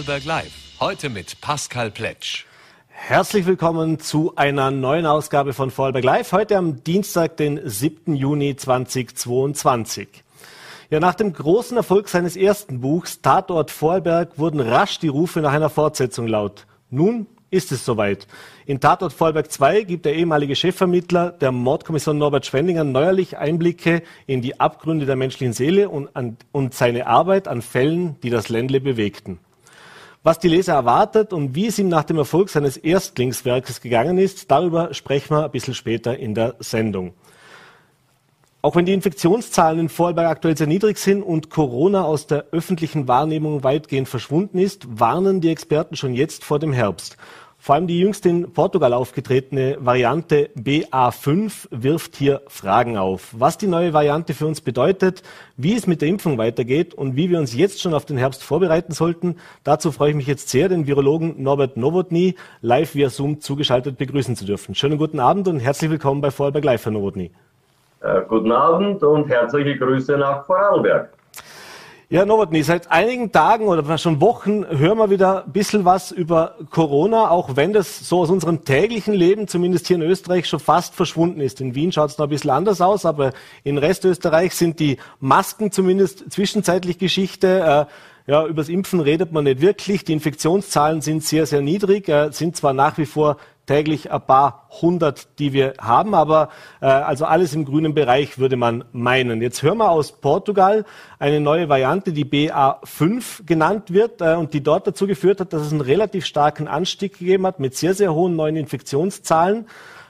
Vorarlberg Live. Heute mit Pascal Pletsch. Herzlich willkommen zu einer neuen Ausgabe von Vorarlberg Live. Heute am Dienstag, den 7. Juni 2022. Ja, nach dem großen Erfolg seines ersten Buchs Tatort Vorarlberg wurden rasch die Rufe nach einer Fortsetzung laut. Nun ist es soweit. In Tatort Vorarlberg 2 gibt der ehemalige Chefvermittler der Mordkommission Norbert Schwendinger neuerlich Einblicke in die Abgründe der menschlichen Seele und, an, und seine Arbeit an Fällen, die das Ländle bewegten. Was die Leser erwartet und wie es ihm nach dem Erfolg seines Erstlingswerkes gegangen ist, darüber sprechen wir ein bisschen später in der Sendung. Auch wenn die Infektionszahlen in Vorarlberg aktuell sehr niedrig sind und Corona aus der öffentlichen Wahrnehmung weitgehend verschwunden ist, warnen die Experten schon jetzt vor dem Herbst. Vor allem die jüngst in Portugal aufgetretene Variante BA5 wirft hier Fragen auf. Was die neue Variante für uns bedeutet, wie es mit der Impfung weitergeht und wie wir uns jetzt schon auf den Herbst vorbereiten sollten, dazu freue ich mich jetzt sehr, den Virologen Norbert Nowotny live via Zoom zugeschaltet begrüßen zu dürfen. Schönen guten Abend und herzlich willkommen bei Vorarlberg Live, Herr Nowotny. Äh, guten Abend und herzliche Grüße nach Vorarlberg. Ja, Nowotny, seit einigen Tagen oder schon Wochen hören wir wieder ein bisschen was über Corona, auch wenn das so aus unserem täglichen Leben, zumindest hier in Österreich, schon fast verschwunden ist. In Wien schaut es noch ein bisschen anders aus, aber in Restösterreich sind die Masken zumindest zwischenzeitlich Geschichte. Äh, ja, übers Impfen redet man nicht wirklich. Die Infektionszahlen sind sehr, sehr niedrig, äh, sind zwar nach wie vor täglich ein paar hundert, die wir haben, aber äh, also alles im grünen Bereich würde man meinen. Jetzt hören wir aus Portugal eine neue Variante, die BA5 genannt wird äh, und die dort dazu geführt hat, dass es einen relativ starken Anstieg gegeben hat mit sehr, sehr hohen neuen Infektionszahlen,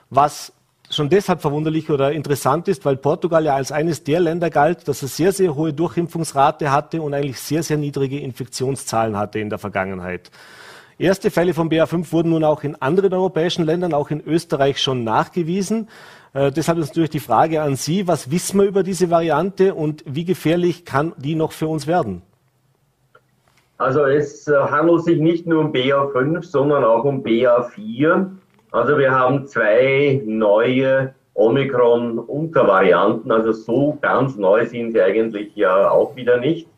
was schon deshalb verwunderlich oder interessant ist, weil Portugal ja als eines der Länder galt, dass es sehr, sehr hohe Durchimpfungsrate hatte und eigentlich sehr, sehr niedrige Infektionszahlen hatte in der Vergangenheit. Erste Fälle von BA5 wurden nun auch in anderen europäischen Ländern, auch in Österreich schon nachgewiesen. Äh, deshalb ist natürlich die Frage an Sie, was wissen wir über diese Variante und wie gefährlich kann die noch für uns werden? Also es äh, handelt sich nicht nur um BA5, sondern auch um BA4. Also wir haben zwei neue Omikron-Untervarianten. Also so ganz neu sind sie eigentlich ja auch wieder nicht.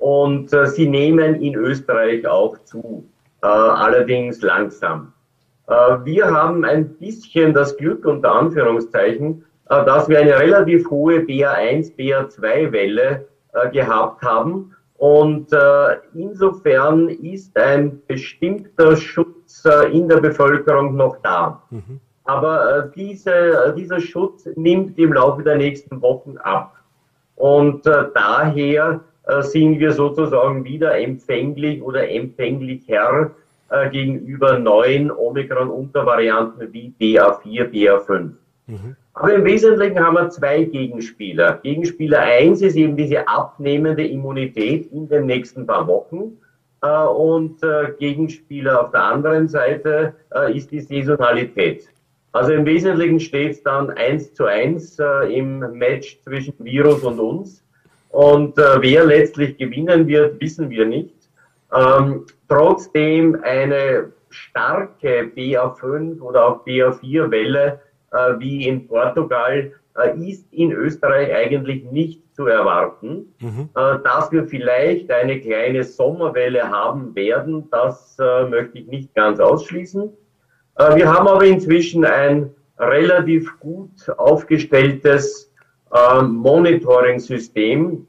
Und äh, sie nehmen in Österreich auch zu. Äh, allerdings langsam. Äh, wir haben ein bisschen das Glück unter Anführungszeichen, äh, dass wir eine relativ hohe BA1, BA2-Welle gehabt haben. Und insofern ist ein bestimmter Schutz in der Bevölkerung noch da. Mhm. Aber diese, dieser Schutz nimmt im Laufe der nächsten Wochen ab. Und daher sind wir sozusagen wieder empfänglich oder empfänglicher äh, gegenüber neuen Omikron-Untervarianten wie BA4, BA5. Mhm. Aber im Wesentlichen haben wir zwei Gegenspieler. Gegenspieler 1 ist eben diese abnehmende Immunität in den nächsten paar Wochen. Äh, und äh, Gegenspieler auf der anderen Seite äh, ist die Saisonalität. Also im Wesentlichen steht es dann eins zu eins äh, im Match zwischen Virus und uns. Und äh, wer letztlich gewinnen wird, wissen wir nicht. Ähm, trotzdem eine starke BA5 oder auch BA4-Welle äh, wie in Portugal äh, ist in Österreich eigentlich nicht zu erwarten. Mhm. Äh, dass wir vielleicht eine kleine Sommerwelle haben werden, das äh, möchte ich nicht ganz ausschließen. Äh, wir haben aber inzwischen ein relativ gut aufgestelltes Monitoring-System.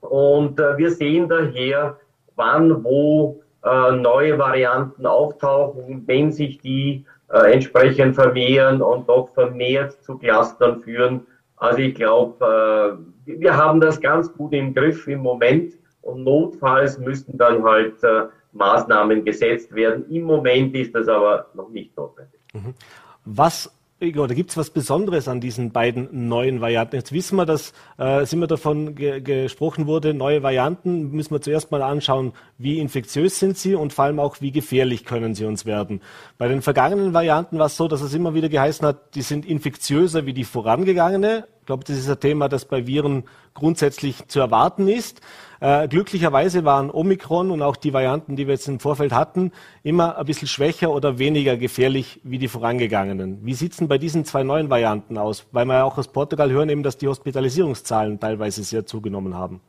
Und äh, wir sehen daher, wann, wo äh, neue Varianten auftauchen, wenn sich die äh, entsprechend vermehren und doch vermehrt zu Clustern führen. Also ich glaube, äh, wir haben das ganz gut im Griff im Moment und notfalls müssten dann halt äh, Maßnahmen gesetzt werden. Im Moment ist das aber noch nicht notwendig. Mhm. Was oder gibt es was Besonderes an diesen beiden neuen Varianten? Jetzt wissen wir, dass äh, sind wir davon ge gesprochen wurde, neue Varianten müssen wir zuerst mal anschauen, wie infektiös sind sie und vor allem auch, wie gefährlich können sie uns werden. Bei den vergangenen Varianten war es so, dass es immer wieder geheißen hat, die sind infektiöser wie die vorangegangene. Ich glaube, das ist ein Thema, das bei Viren grundsätzlich zu erwarten ist. Äh, glücklicherweise waren Omikron und auch die Varianten, die wir jetzt im Vorfeld hatten, immer ein bisschen schwächer oder weniger gefährlich wie die vorangegangenen. Wie sieht es denn bei diesen zwei neuen Varianten aus? Weil wir ja auch aus Portugal hören eben, dass die Hospitalisierungszahlen teilweise sehr zugenommen haben.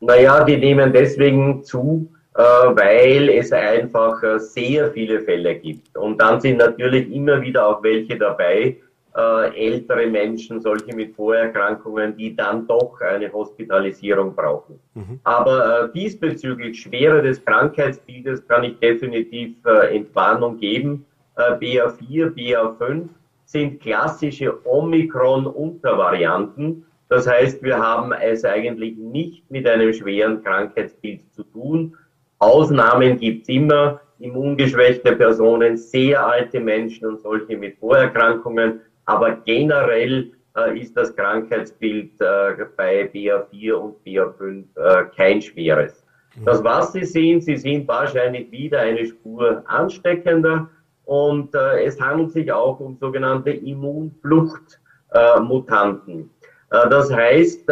Naja, die nehmen deswegen zu, äh, weil es einfach äh, sehr viele Fälle gibt. Und dann sind natürlich immer wieder auch welche dabei, äh, ältere Menschen, solche mit Vorerkrankungen, die dann doch eine Hospitalisierung brauchen. Mhm. Aber äh, diesbezüglich Schwere des Krankheitsbildes kann ich definitiv äh, Entwarnung geben. Äh, BA4, BA5 sind klassische Omikron-Untervarianten. Das heißt, wir haben es eigentlich nicht mit einem schweren Krankheitsbild zu tun. Ausnahmen gibt's immer, immungeschwächte Personen, sehr alte Menschen und solche mit Vorerkrankungen. Aber generell äh, ist das Krankheitsbild äh, bei BA4 und BA5 äh, kein schweres. Mhm. Das, was Sie sehen, Sie sind wahrscheinlich wieder eine Spur ansteckender und es handelt sich auch um sogenannte Immunfluchtmutanten. Das heißt,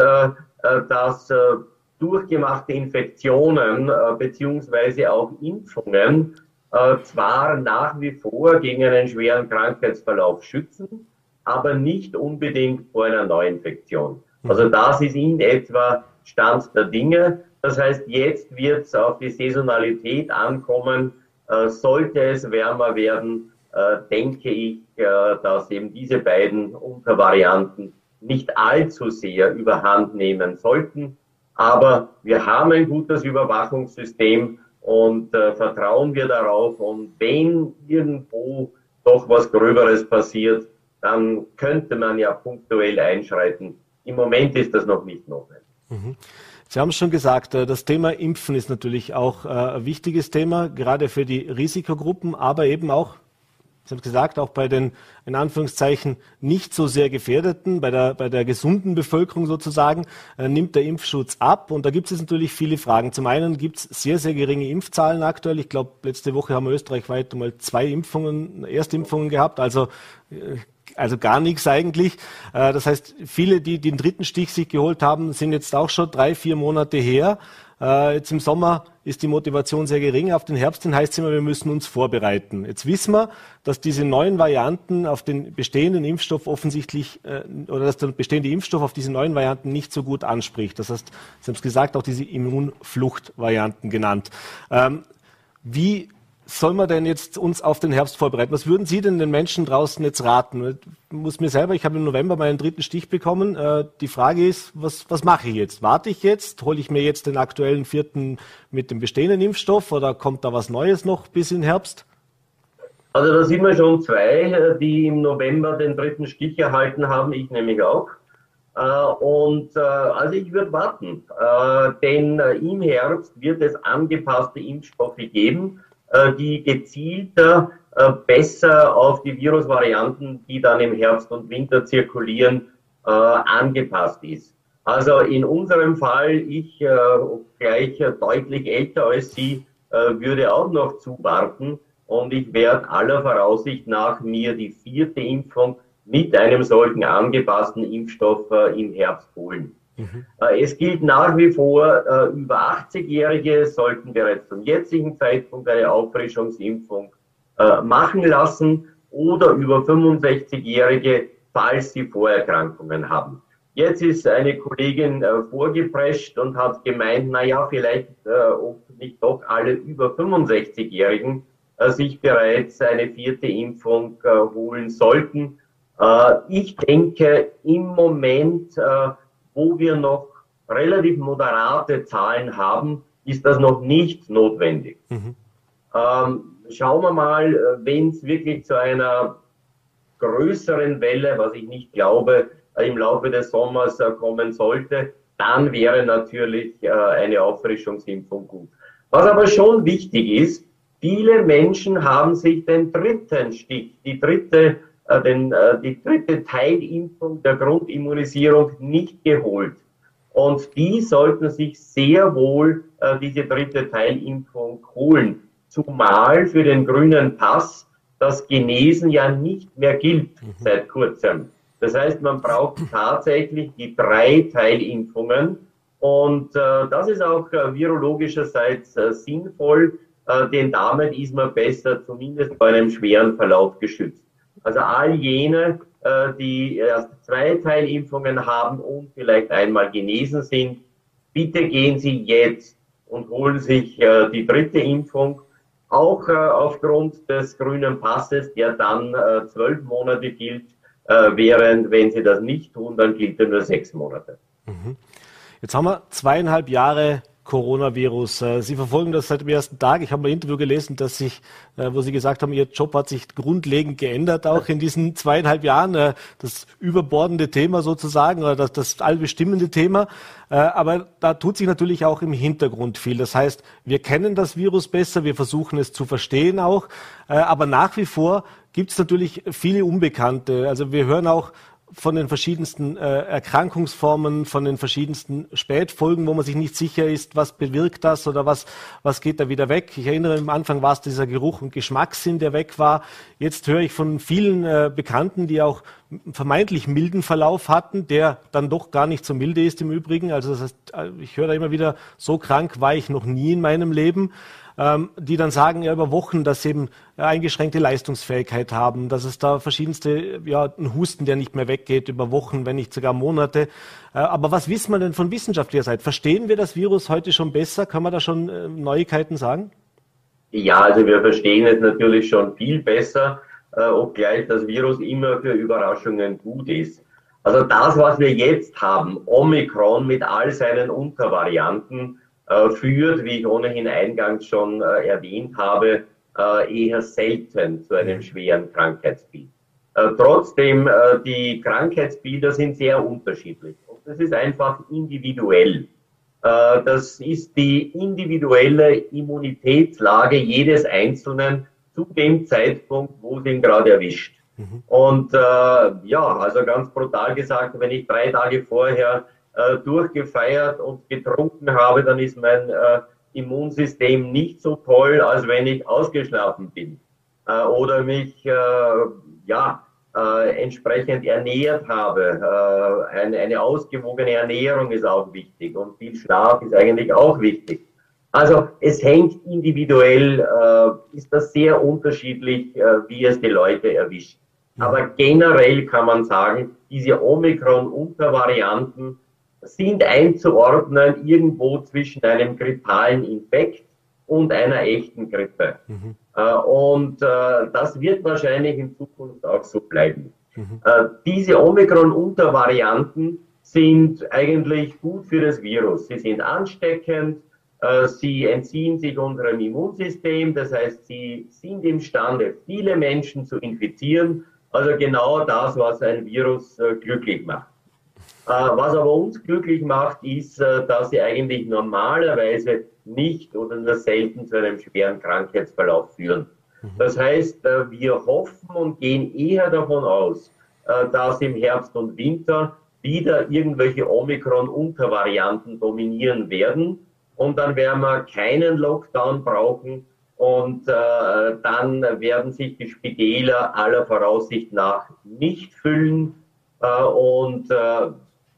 dass durchgemachte Infektionen beziehungsweise auch Impfungen zwar nach wie vor gegen einen schweren Krankheitsverlauf schützen, aber nicht unbedingt vor einer Neuinfektion. Also das ist in etwa Stand der Dinge. Das heißt, jetzt wird es auf die Saisonalität ankommen. Äh, sollte es wärmer werden, äh, denke ich, äh, dass eben diese beiden Untervarianten nicht allzu sehr überhand nehmen sollten. Aber wir haben ein gutes Überwachungssystem und äh, vertrauen wir darauf. Und wenn irgendwo doch was Gröberes passiert, dann könnte man ja punktuell einschreiten. Im Moment ist das noch nicht notwendig. Mhm. Sie haben es schon gesagt, äh, das Thema Impfen ist natürlich auch äh, ein wichtiges Thema, gerade für die Risikogruppen, aber eben auch, Sie haben es gesagt, auch bei den, in Anführungszeichen, nicht so sehr Gefährdeten, bei der, bei der gesunden Bevölkerung sozusagen, äh, nimmt der Impfschutz ab. Und da gibt es natürlich viele Fragen. Zum einen gibt es sehr, sehr geringe Impfzahlen aktuell. Ich glaube, letzte Woche haben wir österreichweit mal zwei Impfungen, Erstimpfungen gehabt. Also also gar nichts eigentlich. Äh, das heißt, viele, die den dritten Stich sich geholt haben, sind jetzt auch schon drei, vier Monate her. Äh, jetzt im Sommer ist die Motivation sehr gering. Auf den Herbst hin heißt es immer, wir müssen uns vorbereiten. Jetzt wissen wir, dass diese neuen Varianten auf den bestehenden Impfstoff offensichtlich äh, oder dass der bestehende Impfstoff auf diese neuen Varianten nicht so gut anspricht. Das heißt, Sie haben es gesagt, auch diese Immunfluchtvarianten genannt. Ähm, wie soll man denn jetzt uns auf den Herbst vorbereiten? Was würden Sie denn den Menschen draußen jetzt raten? Ich muss mir selber, ich habe im November meinen dritten Stich bekommen. Äh, die Frage ist, was, was mache ich jetzt? Warte ich jetzt? Hole ich mir jetzt den aktuellen vierten mit dem bestehenden Impfstoff oder kommt da was Neues noch bis in Herbst? Also da sind wir schon zwei, die im November den dritten Stich erhalten haben, ich nämlich auch. Äh, und äh, also ich würde warten, denn im Herbst wird es angepasste Impfstoffe geben äh, die gezielter äh, besser auf die Virusvarianten, die dann im Herbst und Winter zirkulieren, äh, angepasst ist. Also in unserem Fall, ich gleich deutlich älter als Sie, würde auch noch zuwarten und ich werde aller Voraussicht nach mir die vierte Impfung mit einem solchen angepassten Impfstoff im Herbst holen. Mhm. Es gilt nach wie vor, äh, über 80-Jährige sollten bereits zum jetzigen Zeitpunkt eine Auffrischungsimpfung äh, machen lassen oder über 65-Jährige, falls sie Vorerkrankungen haben. Jetzt ist eine Kollegin äh, vorgeprescht und hat gemeint, na ja, vielleicht, ob nicht doch alle über 65-Jährigen sich bereits eine vierte Impfung holen sollten. ich denke, im Moment wo wir noch relativ moderate Zahlen haben, ist das noch nicht notwendig. Mhm. Ähm, schauen wir mal, äh, wenn es wirklich zu einer größeren Welle, was ich nicht glaube, äh, im Laufe des Sommers äh, kommen sollte, dann wäre natürlich eine Auffrischungsimpfung gut. Was aber schon wichtig ist, viele Menschen haben sich den dritten Stich, die dritte den, äh, die dritte Teilimpfung der Grundimmunisierung nicht geholt. Und die sollten sich sehr wohl äh, diese dritte Teilimpfung holen. Zumal für den grünen Pass das Genesen ja nicht mehr gilt mhm. seit kurzem. Das heißt, man braucht tatsächlich die drei Teilimpfungen. Und äh, das ist auch äh, virologischerseits äh, sinnvoll, äh, denn damit ist man besser zumindest bei einem schweren Verlauf geschützt. Also all jene, äh, die erst zwei Teilimpfungen haben und vielleicht einmal genesen sind, bitte gehen Sie jetzt und holen sich äh, die dritte Impfung, auch äh, aufgrund des grünen Passes, der dann zwölf Monate gilt, äh, während wenn sie das nicht tun, dann gilt er nur sechs Monate. Mhm. Jetzt haben wir zweieinhalb Jahre Coronavirus. Äh, Sie verfolgen das seit dem ersten Tag. Ich habe ein Interview gelesen, dass sich, äh, wo Sie gesagt haben, Ihr Job hat sich grundlegend geändert, auch in diesen zweieinhalb Jahren. Äh, das überbordende Thema sozusagen oder das, das allbestimmende Thema. Aber da tut sich natürlich auch im Hintergrund viel. Das heißt, wir kennen das Virus besser, wir versuchen es zu verstehen auch. Aber nach wie vor gibt es natürlich viele Unbekannte. Also wir hören auch von den verschiedensten äh, Erkrankungsformen, von den verschiedensten Spätfolgen, wo man sich nicht sicher ist, was bewirkt das oder was, was geht da wieder weg. Ich erinnere, am Anfang war es dieser Geruch und Geschmackssinn, der weg war. Jetzt höre ich von vielen äh, Bekannten, die auch vermeintlich milden Verlauf hatten, der dann doch gar nicht so milde ist im Übrigen. Also das heißt, äh, ich höre da immer wieder, so krank war ich noch nie in meinem Leben ähm, die dann sagen ja über Wochen, dass sie eben eingeschränkte Leistungsfähigkeit haben, dass es da verschiedenste, ja, ein Husten, der nicht mehr weggeht über Wochen, wenn nicht sogar Monate. Äh, aber was wissen wir denn von wissenschaftlicher Seite? Verstehen wir das Virus heute schon besser? Kann man da schon äh, Neuigkeiten sagen? Ja, also wir verstehen es natürlich schon viel besser, äh, obgleich das Virus immer für Überraschungen gut ist. Also das, was wir jetzt haben, Omikron mit all seinen Untervarianten, äh, führt, wie ich ohnehin eingangs schon äh, erwähnt habe, äh, eher selten zu einem schweren Krankheitsbild. Trotzdem, die Krankheitsbilder sind sehr unterschiedlich. Und das ist einfach individuell. Das ist die individuelle Immunitätslage jedes Einzelnen zu dem Zeitpunkt, wo es ihn gerade erwischt. Mhm. Und äh, ja, also ganz brutal gesagt, wenn ich drei Tage vorher äh, durchgefeiert und getrunken habe, dann ist mein äh, Immunsystem nicht so toll, als wenn ich ausgeschlafen bin äh, oder mich äh, ja äh, entsprechend ernährt habe. Äh, eine, eine ausgewogene Ernährung ist auch wichtig und viel Schlaf ist eigentlich auch wichtig. Also es hängt individuell, äh, ist das sehr unterschiedlich, äh, wie es die Leute erwischt. Aber generell kann man sagen, diese Omikron-Untervarianten sind einzuordnen irgendwo zwischen einem grippalen Infekt und einer echten Grippe. Mhm. Äh, und äh, das wird wahrscheinlich in Zukunft auch so bleiben. Mhm. Äh, diese Omikron-Untervarianten sind eigentlich gut für das Virus. Sie sind ansteckend, sie entziehen sich unserem Immunsystem, das heißt, sie sind imstande, viele Menschen zu infizieren. Also genau das, was ein Virus glücklich macht. Äh, was aber uns glücklich macht, ist, äh, dass sie eigentlich normalerweise nicht oder nur selten zu einem schweren Krankheitsverlauf führen. Mhm. Das heißt, äh, wir hoffen und gehen eher davon aus, dass im Herbst und Winter wieder irgendwelche Omikron-Untervarianten dominieren werden. Und dann werden wir keinen Lockdown brauchen. Und äh, dann werden sich die Spitäler aller Voraussicht nach nicht füllen. Äh, und äh,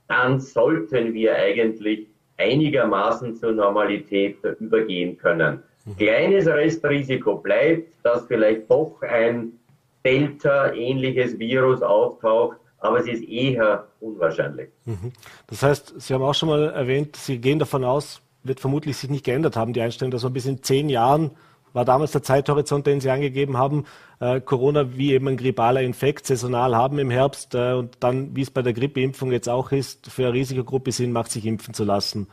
dann sollten wir eigentlich einigermaßen zur Normalität übergehen können. Mhm. Kleines Restrisiko bleibt, dass vielleicht doch ein Delta-ähnliches Virus auftaucht, aber es ist eher unwahrscheinlich. Mhm. Das heißt, Sie haben auch schon mal erwähnt, Sie gehen davon aus, wird vermutlich sich nicht geändert haben, die Einstellung, dass so bis in zehn Jahren war damals der Zeithorizont, den Sie angegeben haben, äh, Corona wie eben ein grippaler Infekt saisonal haben im Herbst äh, und dann, wie es bei der Grippeimpfung jetzt auch ist, für eine Risikogruppe Sinn macht, sich impfen zu lassen.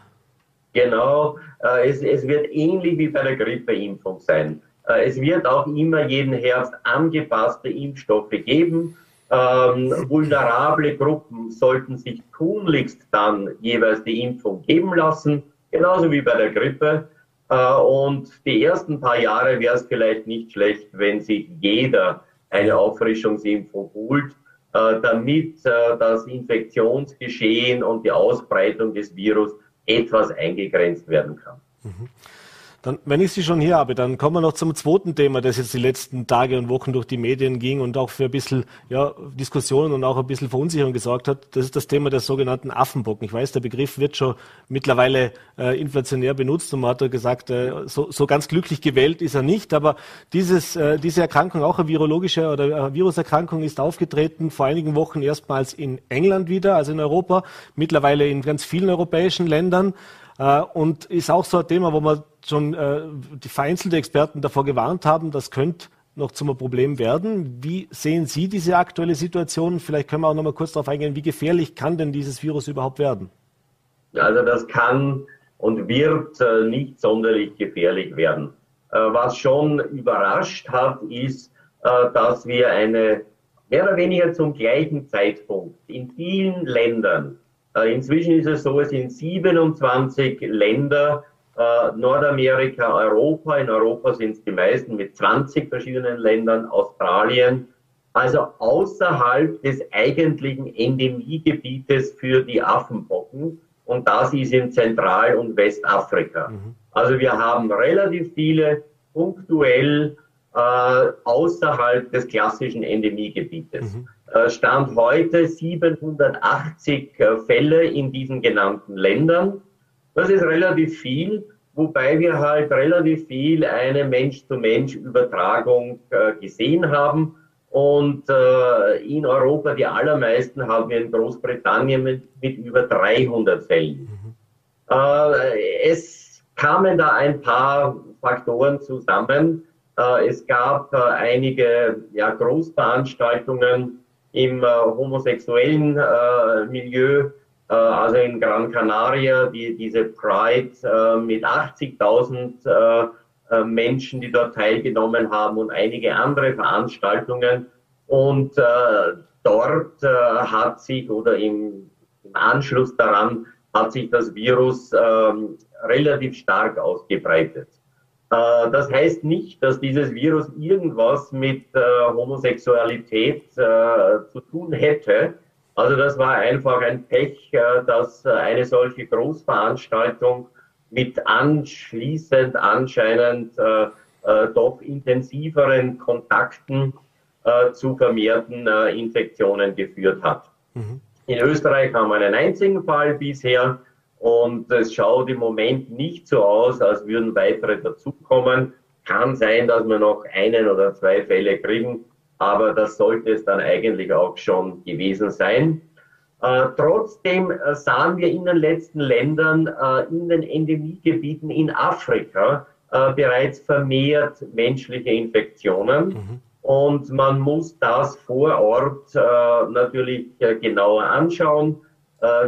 Genau, äh, es, es, wird ähnlich wie bei der Grippeimpfung sein. Äh, es wird auch immer jeden Herbst angepasste Impfstoffe geben. Ähm, vulnerable Gruppen sollten sich tunlichst dann jeweils die Impfung geben lassen, genauso wie bei der Grippe. Äh, und die ersten paar Jahre wäre es vielleicht nicht schlecht, wenn sich jeder eine Auffrischungsimpfung holt, äh, damit äh, das Infektionsgeschehen und die Ausbreitung des Virus etwas eingegrenzt werden kann. Mhm. Dann, wenn ich Sie schon hier habe, dann kommen wir noch zum zweiten Thema, das jetzt die letzten Tage und Wochen durch die Medien ging und auch für ein bisschen ja, Diskussionen und auch ein bisschen Verunsicherung gesorgt hat. Das ist das Thema der sogenannten Affenbocken. Ich weiß, der Begriff wird schon mittlerweile äh, inflationär benutzt und man hat ja gesagt, äh, so, so ganz glücklich gewählt ist er nicht. Aber dieses, äh, diese Erkrankung, auch eine virologische oder eine Viruserkrankung, ist aufgetreten vor einigen Wochen erstmals in England wieder, also in Europa, mittlerweile in ganz vielen europäischen Ländern. Äh, und ist auch so ein Thema, wo man schon äh, die vereinzelte Experten davor gewarnt haben, das könnte noch zum Problem werden. Wie sehen Sie diese aktuelle Situation? Vielleicht können wir auch noch mal kurz darauf eingehen, wie gefährlich kann denn dieses Virus überhaupt werden? Also das kann und wird äh, nicht sonderlich gefährlich werden. Äh, was schon überrascht hat, ist, äh, dass wir eine mehr oder weniger zum gleichen Zeitpunkt in vielen Ländern, inzwischen ist es so, es sind 27 Länder, äh, Nordamerika, Europa, in Europa sind es die meisten mit 20 verschiedenen Ländern, Australien, also außerhalb des eigentlichen Endemiegebietes für die Affenpocken. Und das ist in Zentral- und Westafrika. Mhm. Also wir haben relativ viele punktuell äh, außerhalb des klassischen Endemiegebietes. Mhm. Äh, Stand heute 780 äh, Fälle in diesen genannten Ländern. Das ist relativ viel, wobei wir halt relativ viel eine Mensch-zu-Mensch-Übertragung äh, gesehen haben. Und äh, in Europa, die allermeisten haben wir in Großbritannien mit, mit über 300 Fällen. Mhm. Äh, es kamen da ein paar Faktoren zusammen. Äh, es gab äh, einige ja, Großveranstaltungen im äh, homosexuellen Milieu, also in Gran Canaria, die, diese Pride mit 80.000 Menschen, die dort teilgenommen haben und einige andere Veranstaltungen. Und dort hat sich oder im, im Anschluss daran hat sich das Virus ähm, relativ stark ausgebreitet. Äh, das heißt nicht, dass dieses Virus irgendwas mit äh, Homosexualität äh, zu tun hätte. Also das war einfach ein Pech, dass eine solche Großveranstaltung mit anschließend anscheinend doch intensiveren Kontakten zu vermehrten Infektionen geführt hat. Mhm. In Österreich haben wir einen einzigen Fall bisher. Und es schaut im Moment nicht so aus, als würden weitere dazukommen. Kann sein, dass wir noch einen oder zwei Fälle kriegen, aber das sollte es dann eigentlich auch schon gewesen sein. Äh, trotzdem äh, sahen wir in den letzten Ländern, äh, in den Endemiegebieten in Afrika äh, bereits vermehrt menschliche Infektionen. Mhm. Und man muss das vor Ort äh, natürlich genauer anschauen.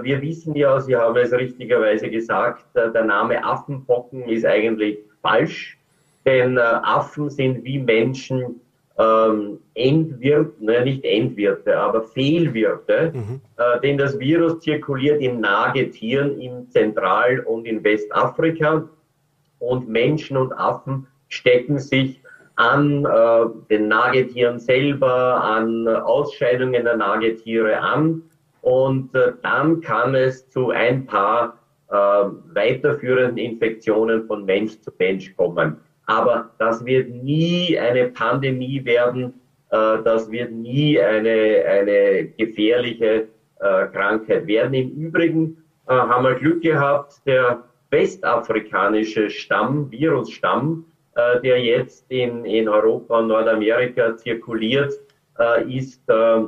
Wir wissen ja, Sie haben es richtigerweise gesagt, der Name Affenpocken ist eigentlich falsch, denn Affen sind wie Menschen ähm, Endwirte, ne, nicht Endwirte, aber Fehlwirte, mhm. äh, denn das Virus zirkuliert in Nagetieren in Zentral- und in Westafrika und Menschen und Affen stecken sich an äh, den Nagetieren selber, an Ausscheidungen der Nagetiere an und äh, dann kann es zu ein paar äh, weiterführenden Infektionen von Mensch zu Mensch kommen. Aber das wird nie eine Pandemie werden. Äh, das wird nie eine, eine gefährliche äh, Krankheit werden. Im Übrigen äh, haben wir Glück gehabt, der westafrikanische Stamm, Virusstamm, äh, der jetzt in, in Europa und Nordamerika zirkuliert, äh, ist äh,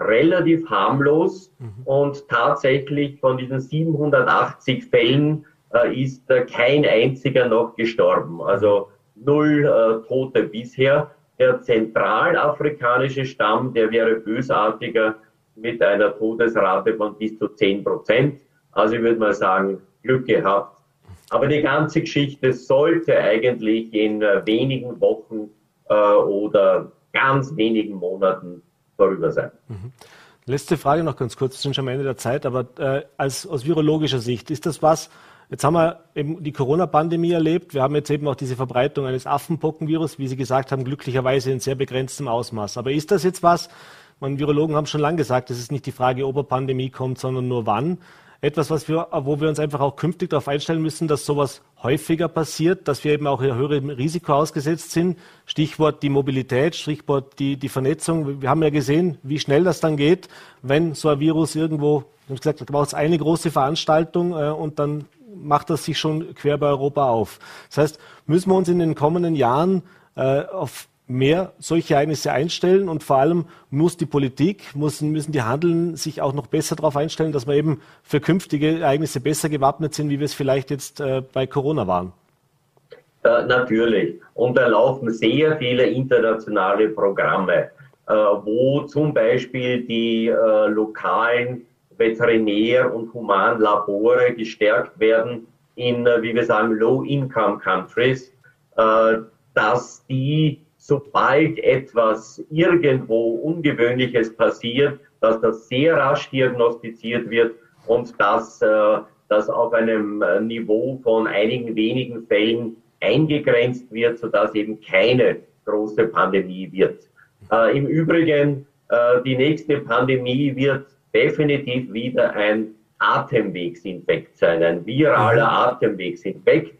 relativ harmlos mhm. und tatsächlich von diesen 780 Fällen äh, ist äh, kein einziger noch gestorben. Also null äh, Tote bisher. Der zentralafrikanische Stamm, der wäre bösartiger mit einer Todesrate von bis zu 10 Prozent. Also ich würde mal sagen, Glück gehabt. Aber die ganze Geschichte sollte eigentlich in äh, wenigen Wochen äh, oder ganz wenigen Monaten vorüber sein. Mhm. Letzte Frage noch ganz kurz, wir sind schon am Ende der Zeit, aber äh, als, aus virologischer Sicht, ist das was, jetzt haben wir eben die Corona-Pandemie erlebt, wir haben jetzt eben auch diese Verbreitung eines Affenpockenvirus, wie Sie gesagt haben, glücklicherweise in sehr begrenztem Ausmaß. Aber ist das jetzt was, man, Virologen haben schon lange gesagt, es ist nicht die Frage, ob eine Pandemie kommt, sondern nur wann etwas, was wir, wo wir uns einfach auch künftig darauf einstellen müssen, dass sowas häufiger passiert, dass wir eben auch höherem Risiko ausgesetzt sind. Stichwort die Mobilität, Stichwort die, die Vernetzung. Wir haben ja gesehen, wie schnell das dann geht, wenn so ein Virus irgendwo, ich habe gesagt, da braucht es eine große Veranstaltung äh, und dann macht das sich schon quer bei Europa auf. Das heißt, müssen wir uns in den kommenden Jahren äh, auf mehr solche Ereignisse einstellen und vor allem muss die Politik, müssen, müssen die Handeln sich auch noch besser darauf einstellen, dass wir eben für künftige Ereignisse besser gewappnet sind, wie wir es vielleicht jetzt äh, bei Corona waren. Äh, natürlich. Und da laufen sehr viele internationale Programme, äh, wo zum Beispiel die äh, lokalen Veterinär- und Humanlabore gestärkt werden in, äh, wie wir sagen, Low-Income-Countries, äh, dass die, sobald etwas irgendwo Ungewöhnliches passiert, dass das sehr rasch diagnostiziert wird und dass äh, das auf einem Niveau von einigen wenigen Fällen eingegrenzt wird, sodass eben keine große Pandemie wird. Im Übrigen, die nächste Pandemie wird definitiv wieder ein Atemwegsinfekt sein, ein viraler mhm. Atemwegsinfekt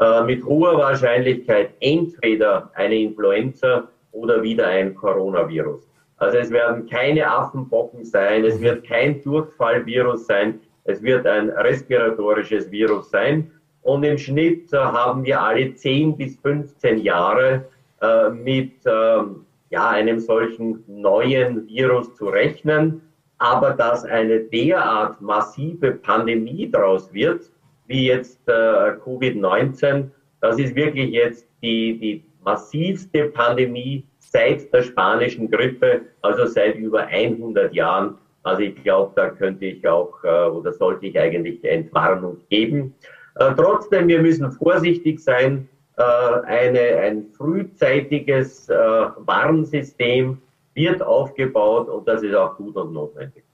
äh, mit hoher Wahrscheinlichkeit entweder eine Influenza oder wieder ein Coronavirus. Also es werden keine Affenpocken sein, es mhm. wird kein Durchfallvirus sein, es wird ein respiratorisches Virus sein. Und im Schnitt äh, haben wir alle 10 bis 15 Jahre äh, mit ähm, ja, einem solchen neuen Virus zu rechnen. Aber dass eine derart massive Pandemie daraus wird, wie jetzt äh, Covid-19, das ist wirklich jetzt die, die massivste Pandemie seit der spanischen Grippe, also seit über 100 Jahren. Also ich glaube, da könnte ich auch äh, oder sollte ich eigentlich Entwarnung geben. Äh, trotzdem, wir müssen vorsichtig sein. Äh, eine, ein frühzeitiges äh, Warnsystem wird aufgebaut und das ist auch gut und notwendig.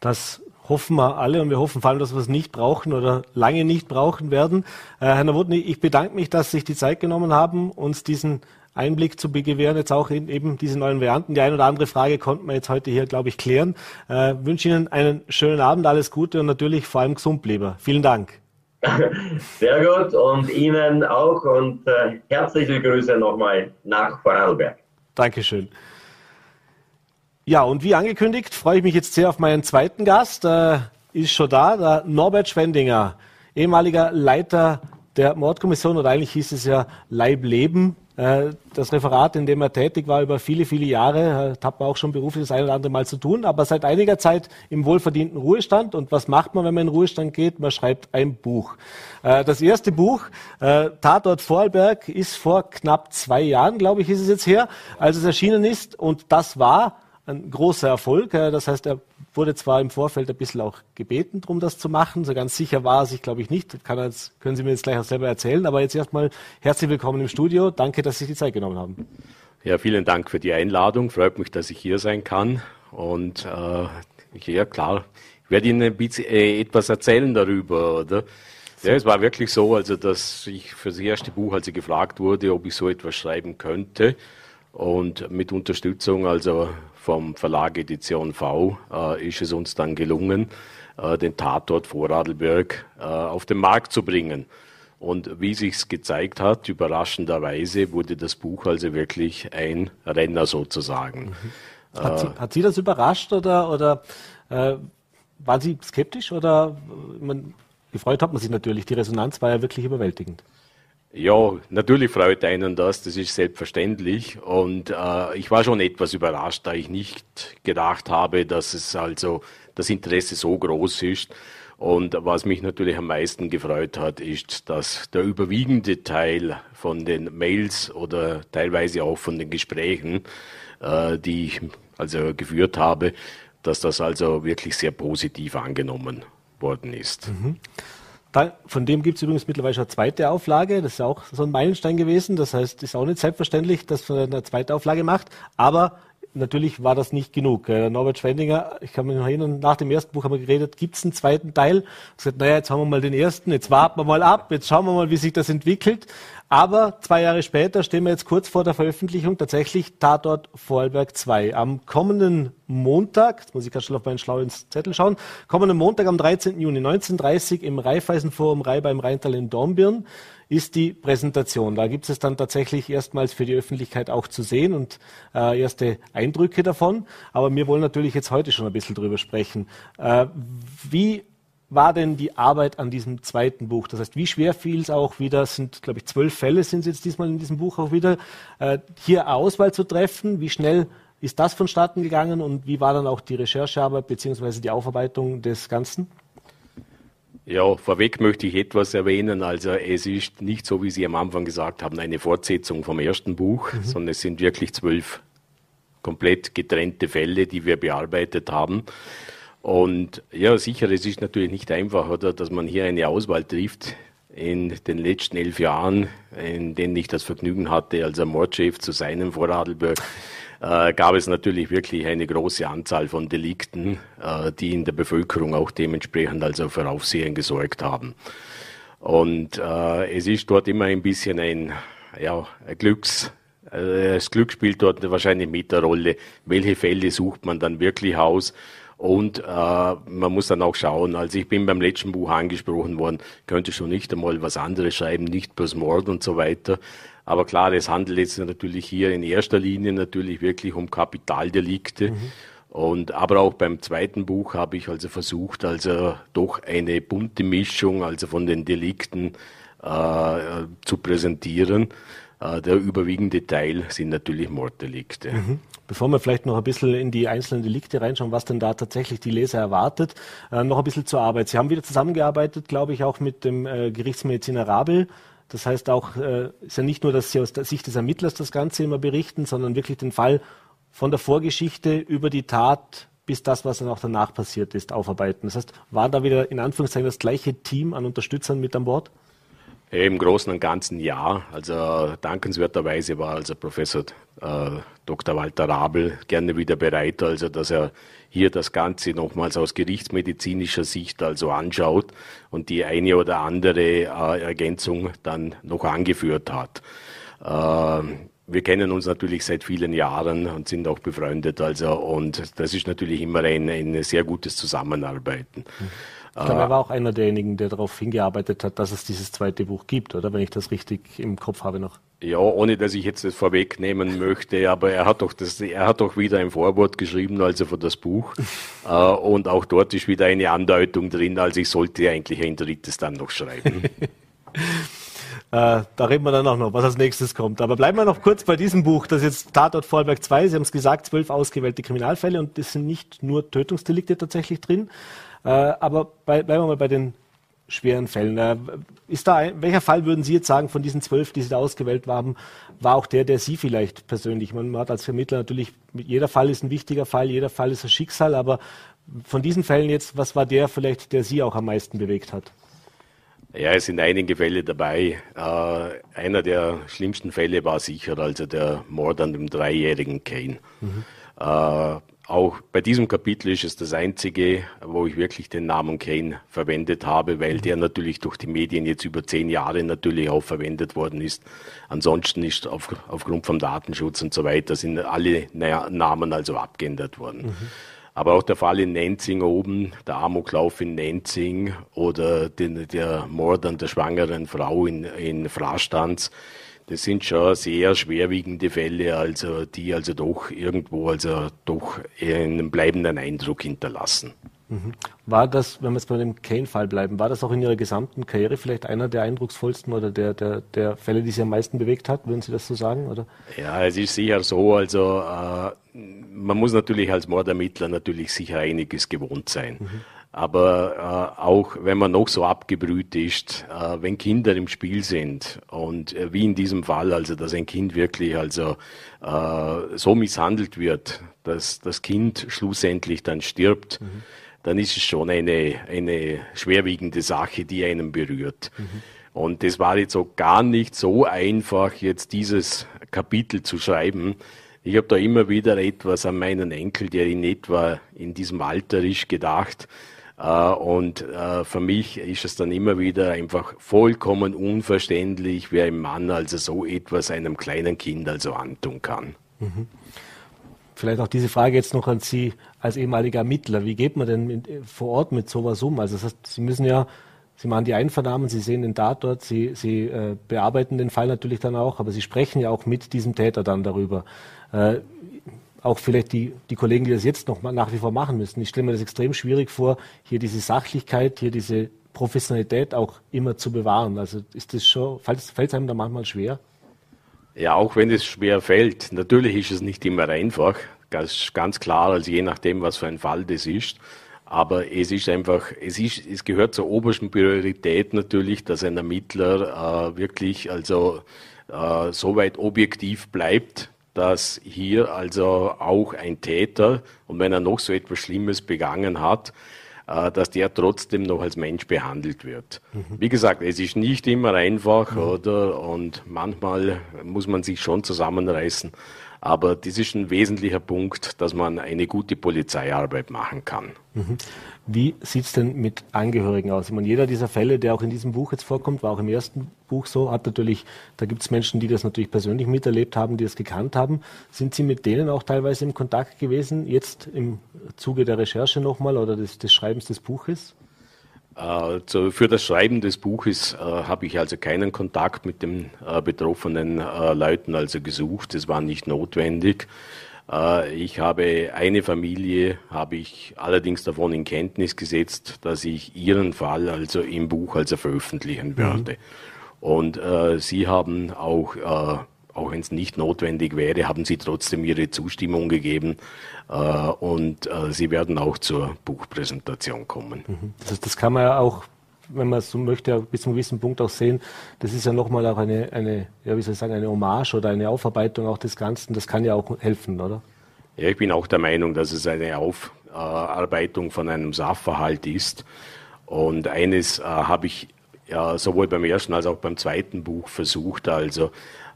Das hoffen wir alle und wir hoffen vor allem, dass wir es nicht brauchen oder lange nicht brauchen werden. Äh, Herr Nowotny, ich bedanke mich, dass Sie sich die Zeit genommen haben, uns diesen Einblick zu gewähren, jetzt auch in eben diese neuen Varianten. Die eine oder andere Frage konnten wir jetzt heute hier, glaube ich, klären. Äh, wünsche Ihnen einen schönen Abend, alles Gute und natürlich vor allem gesund bleiben. Vielen Dank. Sehr gut und Ihnen auch und äh, herzliche Grüße nochmal nach Vorarlberg. Dankeschön. Ja, und wie angekündigt, freue ich mich jetzt sehr auf meinen zweiten Gast. Äh, ist schon da, der Norbert Schwendinger, ehemaliger Leiter der Mordkommission oder eigentlich hieß es ja Leib Leben äh, das Referat, in dem er tätig war über viele, viele Jahre, hat man auch schon beruflich das ein oder andere Mal zu tun, aber seit einiger Zeit im wohlverdienten Ruhestand. Und was macht man, wenn man in Ruhestand geht? Man schreibt ein Buch. Äh, das erste Buch, äh, Tatort Vorarlberg, ist vor knapp zwei Jahren, glaube ich, ist es jetzt her, als es erschienen ist. Und das war ein großer Erfolg. Das heißt, er wurde zwar im Vorfeld ein bisschen auch gebeten, darum das zu machen. So ganz sicher war er sich, glaube ich, nicht. Jetzt, können Sie mir jetzt gleich auch selber erzählen. Aber jetzt erstmal herzlich willkommen im Studio. Danke, dass Sie sich die Zeit genommen haben. Ja, vielen Dank für die Einladung. Freut mich, dass ich hier sein kann. Und äh, ja, klar, ich werde Ihnen bisschen, äh, etwas erzählen darüber, oder? Ja, es war wirklich so, also dass ich für das erste Buch, als ich gefragt wurde, ob ich so etwas schreiben könnte, und mit Unterstützung also vom Verlag Edition V äh, ist es uns dann gelungen, äh, den Tatort Vorarlberg äh, auf den Markt zu bringen. Und wie sich's gezeigt hat, überraschenderweise wurde das Buch also wirklich ein Renner sozusagen. Mhm. Hat, Sie, hat Sie das überrascht oder, oder äh, waren Sie skeptisch oder man, gefreut hat man sich natürlich? Die Resonanz war ja wirklich überwältigend. Ja, natürlich freut einen das, das ist selbstverständlich. Und äh, ich war schon etwas überrascht, da ich nicht gedacht habe, dass es also das Interesse so groß ist. Und was mich natürlich am meisten gefreut hat, ist, dass der überwiegende Teil von den Mails oder teilweise auch von den Gesprächen, äh, die ich also geführt habe, dass das also wirklich sehr positiv angenommen worden ist. Mhm. Da, von dem gibt es übrigens mittlerweile schon eine zweite Auflage. Das ist auch so ein Meilenstein gewesen. Das heißt, ist auch nicht selbstverständlich, dass man eine zweite Auflage macht. Aber natürlich war das nicht genug. Äh, Norbert Schwendinger, ich kann mich noch erinnern, nach dem ersten Buch haben wir geredet, gibt es einen zweiten Teil? Ich gesagt, naja, jetzt haben wir mal den ersten, jetzt warten wir mal ab, jetzt schauen wir mal, wie sich das entwickelt. Aber zwei Jahre später stehen wir jetzt kurz vor der Veröffentlichung tatsächlich Tatort Vorarlberg 2. Am kommenden Montag, jetzt muss ich ganz schnell auf meinen schlauen Zettel schauen, kommenden Montag am 13. Juni 1930 im Raiffeisenforum Rai beim Rheintal in Dornbirn ist die Präsentation. Da gibt es dann tatsächlich erstmals für die Öffentlichkeit auch zu sehen und äh, erste Eindrücke davon. Aber wir wollen natürlich jetzt heute schon ein bisschen drüber sprechen. Äh, wie war denn die Arbeit an diesem zweiten Buch? Das heißt, wie schwer fiel es auch wieder, sind, glaube ich, zwölf Fälle sind es jetzt diesmal in diesem Buch auch wieder, äh, hier Auswahl zu treffen? Wie schnell ist das vonstatten gegangen und wie war dann auch die Recherchearbeit bzw. die Aufarbeitung des Ganzen? Ja, vorweg möchte ich etwas erwähnen. Also es ist nicht so, wie Sie am Anfang gesagt haben, eine Fortsetzung vom ersten Buch, mhm. sondern es sind wirklich zwölf komplett getrennte Fälle, die wir bearbeitet haben. Und ja, sicher, es ist natürlich nicht einfach, oder, dass man hier eine Auswahl trifft. In den letzten elf Jahren, in denen ich das Vergnügen hatte, als Mordchef zu sein vor Adelberg, äh, gab es natürlich wirklich eine große Anzahl von Delikten, äh, die in der Bevölkerung auch dementsprechend also für Aufsehen gesorgt haben. Und äh, es ist dort immer ein bisschen ein, ja, ein Glücks, äh, das Glück spielt dort wahrscheinlich mit der Rolle. Welche Fälle sucht man dann wirklich aus? Und äh, man muss dann auch schauen, also ich bin beim letzten Buch angesprochen worden, könnte schon nicht einmal was anderes schreiben, nicht bloß Mord und so weiter. Aber klar, es handelt jetzt natürlich hier in erster Linie natürlich wirklich um Kapitaldelikte. Mhm. Und, aber auch beim zweiten Buch habe ich also versucht, also doch eine bunte Mischung, also von den Delikten äh, zu präsentieren. Äh, der überwiegende Teil sind natürlich Morddelikte. Mhm. Bevor wir vielleicht noch ein bisschen in die einzelnen Delikte reinschauen, was denn da tatsächlich die Leser erwartet, äh, noch ein bisschen zur Arbeit. Sie haben wieder zusammengearbeitet, glaube ich, auch mit dem äh, Gerichtsmediziner Rabel. Das heißt auch, äh, ist ja nicht nur, dass Sie aus der Sicht des Ermittlers das Ganze immer berichten, sondern wirklich den Fall von der Vorgeschichte über die Tat bis das, was dann auch danach passiert ist, aufarbeiten. Das heißt, war da wieder in Anführungszeichen das gleiche Team an Unterstützern mit an Bord? Im Großen und Ganzen ja. Also dankenswerterweise war also Professor äh, Dr. Walter Rabel gerne wieder bereit, also dass er hier das Ganze nochmals aus gerichtsmedizinischer Sicht also anschaut und die eine oder andere äh, Ergänzung dann noch angeführt hat. Äh, wir kennen uns natürlich seit vielen Jahren und sind auch befreundet, also und das ist natürlich immer ein, ein sehr gutes Zusammenarbeiten. Mhm. Ich glaube, er war auch einer derjenigen, der darauf hingearbeitet hat, dass es dieses zweite Buch gibt, oder? Wenn ich das richtig im Kopf habe noch. Ja, ohne dass ich jetzt das vorwegnehmen möchte, aber er hat doch das, er hat doch wieder ein Vorwort geschrieben, also für das Buch. äh, und auch dort ist wieder eine Andeutung drin, also ich sollte eigentlich ein drittes dann noch schreiben. Äh, da reden wir dann auch noch, was als nächstes kommt. Aber bleiben wir noch kurz bei diesem Buch, das ist jetzt Tatort Vorarlberg 2. Sie haben es gesagt, zwölf ausgewählte Kriminalfälle und es sind nicht nur Tötungsdelikte tatsächlich drin. Äh, aber bei, bleiben wir mal bei den schweren Fällen. Äh, ist da ein, welcher Fall würden Sie jetzt sagen von diesen zwölf, die Sie da ausgewählt haben, war auch der, der Sie vielleicht persönlich, man hat als Vermittler natürlich, jeder Fall ist ein wichtiger Fall, jeder Fall ist ein Schicksal, aber von diesen Fällen jetzt, was war der vielleicht, der Sie auch am meisten bewegt hat? Ja, es sind einige Fälle dabei. Äh, einer der schlimmsten Fälle war sicher also der Mord an dem dreijährigen Kane. Mhm. Äh, auch bei diesem Kapitel ist es das einzige, wo ich wirklich den Namen Kane verwendet habe, weil der natürlich durch die Medien jetzt über zehn Jahre natürlich auch verwendet worden ist. Ansonsten ist auf, aufgrund vom Datenschutz und so weiter sind alle Namen also abgeändert worden. Mhm. Aber auch der Fall in Nenzing oben, der Amoklauf in Nenzing oder den, der Mord an der schwangeren Frau in, in Frastanz, das sind schon sehr schwerwiegende Fälle, also die also doch irgendwo also doch einen bleibenden Eindruck hinterlassen. War das, wenn wir jetzt bei dem Kane-Fall bleiben, war das auch in Ihrer gesamten Karriere vielleicht einer der eindrucksvollsten oder der, der, der Fälle, die Sie am meisten bewegt hat? Würden Sie das so sagen? Oder? Ja, es ist sicher so. Also äh, man muss natürlich als Mordermittler natürlich sicher einiges gewohnt sein. Mhm. Aber äh, auch wenn man noch so abgebrüht ist, äh, wenn Kinder im Spiel sind und äh, wie in diesem Fall, also dass ein Kind wirklich also äh, so misshandelt wird, dass das Kind schlussendlich dann stirbt, mhm. Dann ist es schon eine, eine schwerwiegende Sache, die einen berührt. Mhm. Und das war jetzt auch gar nicht so einfach, jetzt dieses Kapitel zu schreiben. Ich habe da immer wieder etwas an meinen Enkel, der in etwa in diesem Alter ist, gedacht äh, und äh, für mich ist es dann immer wieder einfach vollkommen unverständlich, wie ein Mann also so etwas einem kleinen Kind also antun kann. Mhm. Vielleicht auch diese Frage jetzt noch an Sie als ehemaliger Ermittler. Wie geht man denn mit, vor Ort mit sowas um? Also das heißt, Sie müssen ja, Sie machen die Einvernahmen, Sie sehen den Tatort, Sie, Sie äh, bearbeiten den Fall natürlich dann auch, aber Sie sprechen ja auch mit diesem Täter dann darüber. Äh, auch vielleicht die, die Kollegen, die das jetzt noch mal nach wie vor machen müssen. Ich stelle mir das extrem schwierig vor, hier diese Sachlichkeit, hier diese Professionalität auch immer zu bewahren. Also ist das schon, fällt es einem da manchmal schwer? Ja, auch wenn es schwer fällt. Natürlich ist es nicht immer einfach. Ganz, ganz klar, also je nachdem, was für ein Fall das ist. Aber es ist einfach, es ist, es gehört zur obersten Priorität natürlich, dass ein Ermittler äh, wirklich also äh, so weit objektiv bleibt, dass hier also auch ein Täter, und wenn er noch so etwas Schlimmes begangen hat, äh, dass der trotzdem noch als Mensch behandelt wird. Mhm. Wie gesagt, es ist nicht immer einfach, mhm. oder? Und manchmal muss man sich schon zusammenreißen. Aber das ist ein wesentlicher Punkt, dass man eine gute Polizeiarbeit machen kann. Mhm. Wie sieht es denn mit Angehörigen aus? Ich meine, jeder dieser Fälle, der auch in diesem Buch jetzt vorkommt, war auch im ersten Buch so, hat natürlich, da gibt es Menschen, die das natürlich persönlich miterlebt haben, die das gekannt haben. Sind Sie mit denen auch teilweise im Kontakt gewesen, jetzt im Zuge der Recherche nochmal oder des, des Schreibens des Buches? Also für das Schreiben des Buches äh, habe ich also keinen Kontakt mit den äh, betroffenen äh, Leuten also gesucht. Es war nicht notwendig. Äh, ich habe eine Familie, habe ich allerdings davon in Kenntnis gesetzt, dass ich ihren Fall also im Buch also veröffentlichen werde. Mhm. Und äh, sie haben auch auch wenn es nicht notwendig wäre, haben sie trotzdem ihre Zustimmung gegeben äh, und äh, sie werden auch zur Buchpräsentation kommen. Mhm. Das, heißt, das kann man ja auch, wenn man so möchte, bis zu einem gewissen Punkt auch sehen, das ist ja nochmal auch eine, eine, ja, wie soll ich sagen, eine Hommage oder eine Aufarbeitung auch des Ganzen. Das kann ja auch helfen, oder? Ja, ich bin auch der Meinung, dass es eine Aufarbeitung von einem Sachverhalt ist. Und eines äh, habe ich ja, sowohl beim ersten als auch beim zweiten Buch versucht, also äh,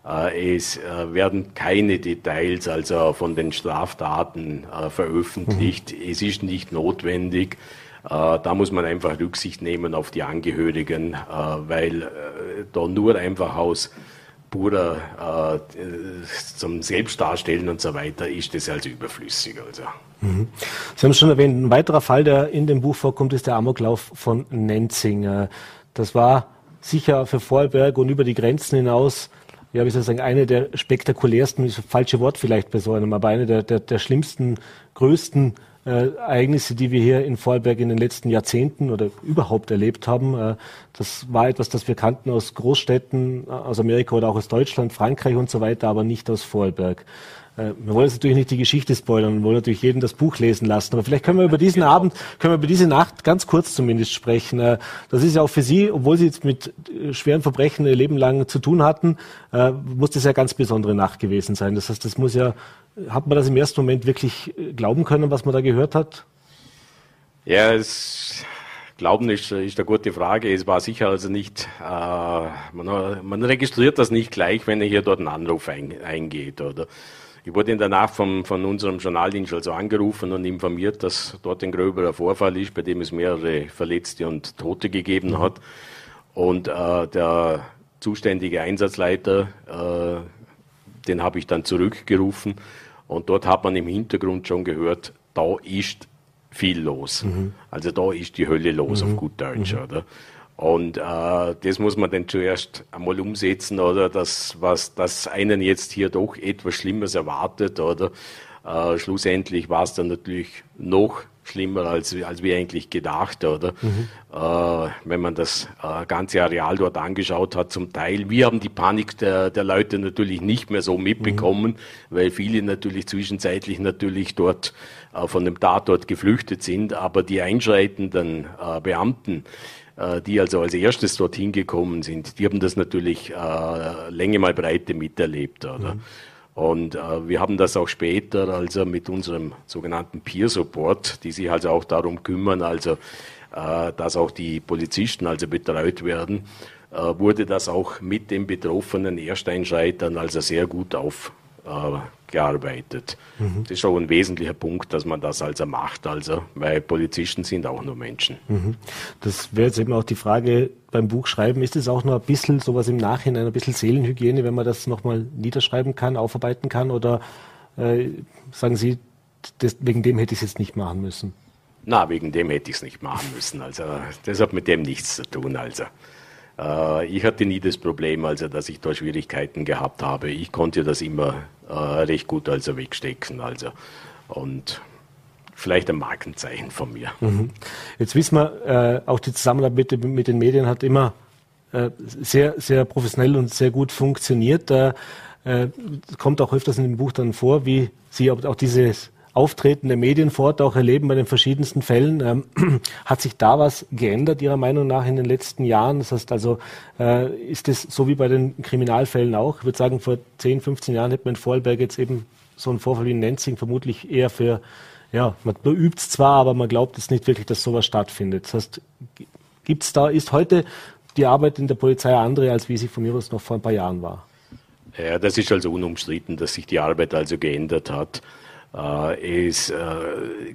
es äh, werden keine Details also von den Straftaten äh, veröffentlicht. Mhm. Es ist nicht notwendig. Da muss man einfach Rücksicht nehmen auf die Angehörigen, weil da nur einfach aus purer zum Selbstdarstellen und so weiter ist das also überflüssig. Also. Mhm. Sie haben es schon erwähnt, ein weiterer Fall, der in dem Buch vorkommt, ist der Amoklauf von Nenzing. Das war sicher für Vorarlberg und über die Grenzen hinaus ja, wie soll ich sagen, eine der spektakulärsten, ist das falsche Wort vielleicht bei so einem, aber eine der, der, der schlimmsten, größten äh, Ereignisse, die wir hier in Vorarlberg in den letzten Jahrzehnten oder überhaupt erlebt haben. Äh, das war etwas, das wir kannten aus Großstädten, äh, aus Amerika oder auch aus Deutschland, Frankreich und so weiter, aber nicht aus Vorarlberg. Äh, wir wollen jetzt natürlich nicht die Geschichte spoilern, wir wollen natürlich jeden das Buch lesen lassen, aber vielleicht können wir über diesen. Abend, können wir über diese Nacht ganz kurz zumindest sprechen. Äh, das ist ja auch für Sie, obwohl Sie jetzt mit äh, schweren Verbrechen Ihr Leben lang zu tun hatten, muss das ja ganz besondere Nacht gewesen sein. Das heißt, das muss ja, hat man das im ersten Moment wirklich glauben können, was man da gehört hat? Ja, es Glauben ist, ist eine gute Frage. Es war sicher also nicht, äh, man, man, registriert das nicht gleich, wenn hier dort ein Anruf ein, eingeht, oder? Ich wurde in der Nacht vom, von unserem Journaldienst also angerufen und informiert, dass dort ein gröberer Vorfall ist, bei dem es mehrere Verletzte und Tote gegeben mhm. hat. Und äh, der zuständige Einsatzleiter, äh, den habe ich dann zurückgerufen. Und dort hat man im Hintergrund schon gehört, da ist viel los. Mhm. Also da ist die Hölle los, mhm. auf gut Deutsch, mhm. oder? Und äh, das muss man dann zuerst einmal umsetzen, oder das, was das einen jetzt hier doch etwas Schlimmes erwartet, oder äh, schlussendlich war es dann natürlich noch schlimmer, als, als wir eigentlich gedacht, oder? Mhm. Äh, wenn man das äh, ganze Areal dort angeschaut hat, zum Teil. Wir haben die Panik der, der Leute natürlich nicht mehr so mitbekommen, mhm. weil viele natürlich zwischenzeitlich natürlich dort äh, von dem Tatort geflüchtet sind, aber die einschreitenden äh, Beamten, die also als erstes dorthin gekommen sind, die haben das natürlich äh, Länge mal Breite miterlebt, oder? Mhm. Und äh, wir haben das auch später also mit unserem sogenannten Peer Support, die sich also auch darum kümmern, also äh, dass auch die Polizisten also betreut werden, äh, wurde das auch mit den Betroffenen Ersteinschreitern also sehr gut auf, äh, gearbeitet. Mhm. Das ist auch ein wesentlicher Punkt, dass man das also macht, also, weil Polizisten sind auch nur Menschen. Mhm. Das wäre jetzt eben auch die Frage beim Buchschreiben, ist es auch noch ein bisschen sowas im Nachhinein, ein bisschen Seelenhygiene, wenn man das nochmal niederschreiben kann, aufarbeiten kann oder äh, sagen Sie, das, wegen dem hätte ich es jetzt nicht machen müssen? Na, wegen dem hätte ich es nicht machen müssen. Also das hat mit dem nichts zu tun. Also äh, ich hatte nie das Problem, also dass ich da Schwierigkeiten gehabt habe. Ich konnte das immer äh, recht gut also wegstecken. Also. Und vielleicht ein Markenzeichen von mir. Mhm. Jetzt wissen wir, äh, auch die Zusammenarbeit mit, mit, den Medien hat immer äh, sehr, sehr professionell und sehr gut funktioniert. Da äh, kommt auch öfters in dem Buch dann vor, wie Sie auch dieses Auftreten der Medien vor Ort auch erleben bei den verschiedensten Fällen. Ähm, hat sich da was geändert Ihrer Meinung nach in den letzten Jahren? Das heißt also, äh, ist es so wie bei den Kriminalfällen auch? Ich würde sagen, vor 10, 15 Jahren hätte man in Vorarlberg jetzt eben so einen Vorfall wie in Nenzing vermutlich eher für, ja, man übt es zwar, aber man glaubt es nicht wirklich, dass sowas stattfindet. Das heißt, gibt's da, ist heute die Arbeit in der Polizei andere, als wie sie von mir aus noch vor ein paar Jahren war? Ja, das ist also unumstritten, dass sich die Arbeit also geändert hat. Äh, es äh,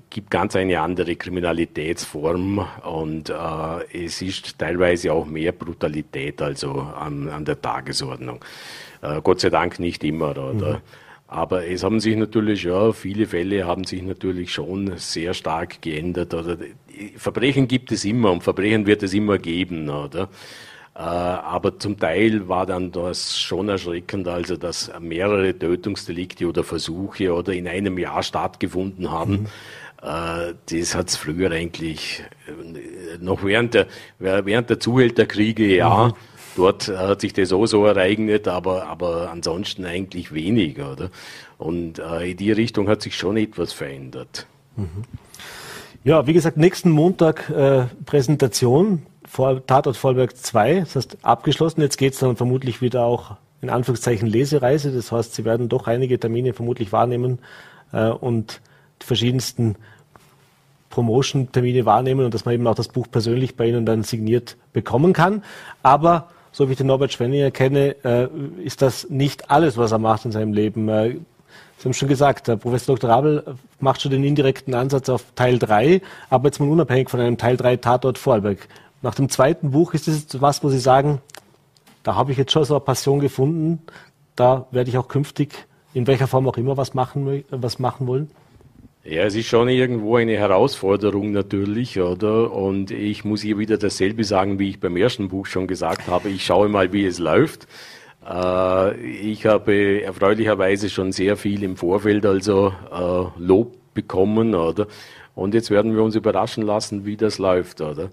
gibt ganz eine andere Kriminalitätsform und äh, es ist teilweise auch mehr Brutalität also an, an der Tagesordnung. Gott sei Dank nicht immer, oder? Mhm. Aber es haben sich natürlich, ja, viele Fälle haben sich natürlich schon sehr stark geändert. Oder Verbrechen gibt es immer und Verbrechen wird es immer geben, oder? Äh, aber zum Teil war dann das schon erschreckend, also dass mehrere Tötungsdelikte oder Versuche oder in einem Jahr stattgefunden haben. Mhm. Äh, das hat es früher eigentlich äh, noch während der, während der Zuhälterkriege, ja. Mhm. Dort hat sich das auch so ereignet, aber, aber ansonsten eigentlich weniger. Oder? Und in die Richtung hat sich schon etwas verändert. Mhm. Ja, wie gesagt, nächsten Montag äh, Präsentation vor, Tatort Vollberg 2, das heißt abgeschlossen. Jetzt geht es dann vermutlich wieder auch in Anführungszeichen Lesereise. Das heißt, Sie werden doch einige Termine vermutlich wahrnehmen äh, und die verschiedensten Promotion-Termine wahrnehmen und dass man eben auch das Buch persönlich bei Ihnen dann signiert bekommen kann. Aber so wie ich den Norbert Schwenninger kenne, äh, ist das nicht alles, was er macht in seinem Leben. Äh, Sie haben schon gesagt, der Professor Dr. Rabel macht schon den indirekten Ansatz auf Teil 3, aber jetzt mal unabhängig von einem Teil 3 Tatort Vorarlberg. Nach dem zweiten Buch ist es was, wo Sie sagen, da habe ich jetzt schon so eine Passion gefunden, da werde ich auch künftig in welcher Form auch immer was machen, was machen wollen? Ja, es ist schon irgendwo eine Herausforderung natürlich, oder? Und ich muss hier wieder dasselbe sagen, wie ich beim ersten Buch schon gesagt habe. Ich schaue mal, wie es läuft. Äh, ich habe erfreulicherweise schon sehr viel im Vorfeld also äh, Lob bekommen, oder? Und jetzt werden wir uns überraschen lassen, wie das läuft, oder?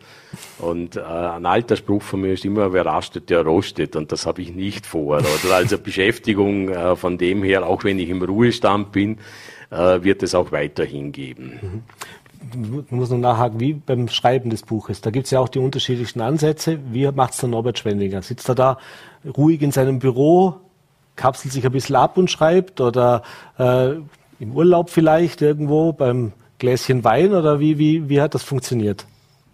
Und äh, ein alter Spruch von mir ist immer, wer rastet, der rostet. Und das habe ich nicht vor, oder? Also Beschäftigung äh, von dem her, auch wenn ich im Ruhestand bin, äh, wird es auch weiterhin geben. Mhm. Ich muss noch nachhaken, wie beim Schreiben des Buches. Da gibt es ja auch die unterschiedlichsten Ansätze. Wie macht es der Norbert Schwendinger? Sitzt er da ruhig in seinem Büro, kapselt sich ein bisschen ab und schreibt oder äh, im Urlaub vielleicht irgendwo beim Gläschen Wein oder wie, wie, wie hat das funktioniert?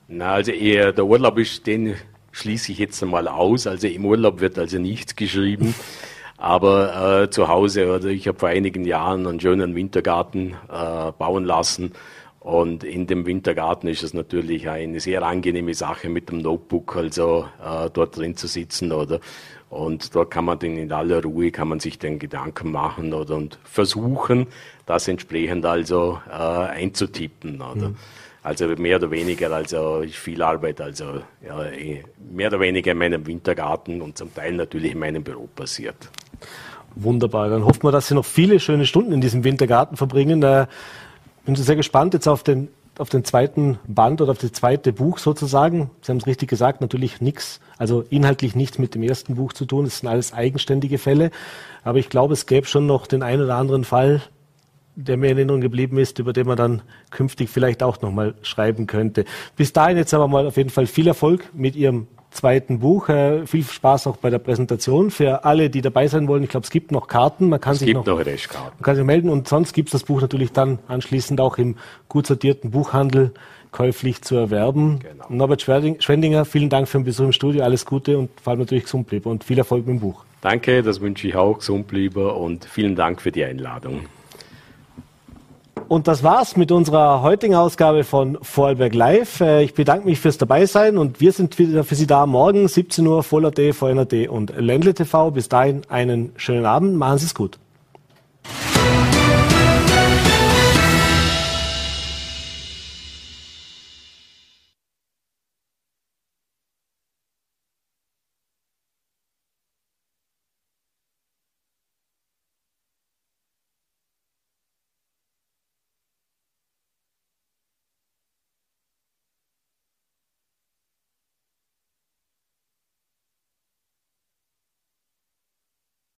Na, also eher der Urlaub ist, den schließe ich jetzt einmal aus. Also im Urlaub wird also nichts geschrieben. Aber äh, zu Hause, oder ich habe vor einigen Jahren einen schönen Wintergarten äh, bauen lassen. Und in dem Wintergarten ist es natürlich eine sehr angenehme Sache, mit dem Notebook also äh, dort drin zu sitzen, oder? Und dort kann man dann in aller Ruhe, kann man sich den Gedanken machen oder und versuchen, das entsprechend also äh, einzutippen. Oder? Mhm. Also mehr oder weniger, also viel Arbeit, also ja, eh, mehr oder weniger in meinem Wintergarten und zum Teil natürlich in meinem Büro passiert. Wunderbar, dann hoffen wir, dass Sie noch viele schöne Stunden in diesem Wintergarten verbringen. Äh, bin sehr gespannt jetzt auf den auf den zweiten Band oder auf das zweite Buch sozusagen. Sie haben es richtig gesagt, natürlich nichts, also inhaltlich nichts mit dem ersten Buch zu tun. Es sind alles eigenständige Fälle. Aber ich glaube, es gäbe schon noch den einen oder anderen Fall, der mir in Erinnerung geblieben ist, über den man dann künftig vielleicht auch nochmal schreiben könnte. Bis dahin jetzt aber mal auf jeden Fall viel Erfolg mit Ihrem zweiten Buch. Äh, viel Spaß auch bei der Präsentation. Für alle, die dabei sein wollen, ich glaube, es gibt noch Karten. Man kann es sich noch, noch man kann sich melden und sonst gibt es das Buch natürlich dann anschließend auch im gut sortierten Buchhandel käuflich zu erwerben. Genau. Norbert Schwendinger, vielen Dank für den Besuch im Studio. Alles Gute und vor allem natürlich gesund bleiben und viel Erfolg mit dem Buch. Danke, das wünsche ich auch, gesund bleiben und vielen Dank für die Einladung. Und das war's mit unserer heutigen Ausgabe von Vorarlberg Live. Äh, ich bedanke mich fürs Dabeisein und wir sind wieder für Sie da morgen 17 Uhr Voller.de, VNRD und Ländle TV. Bis dahin einen schönen Abend. Machen Sie es gut.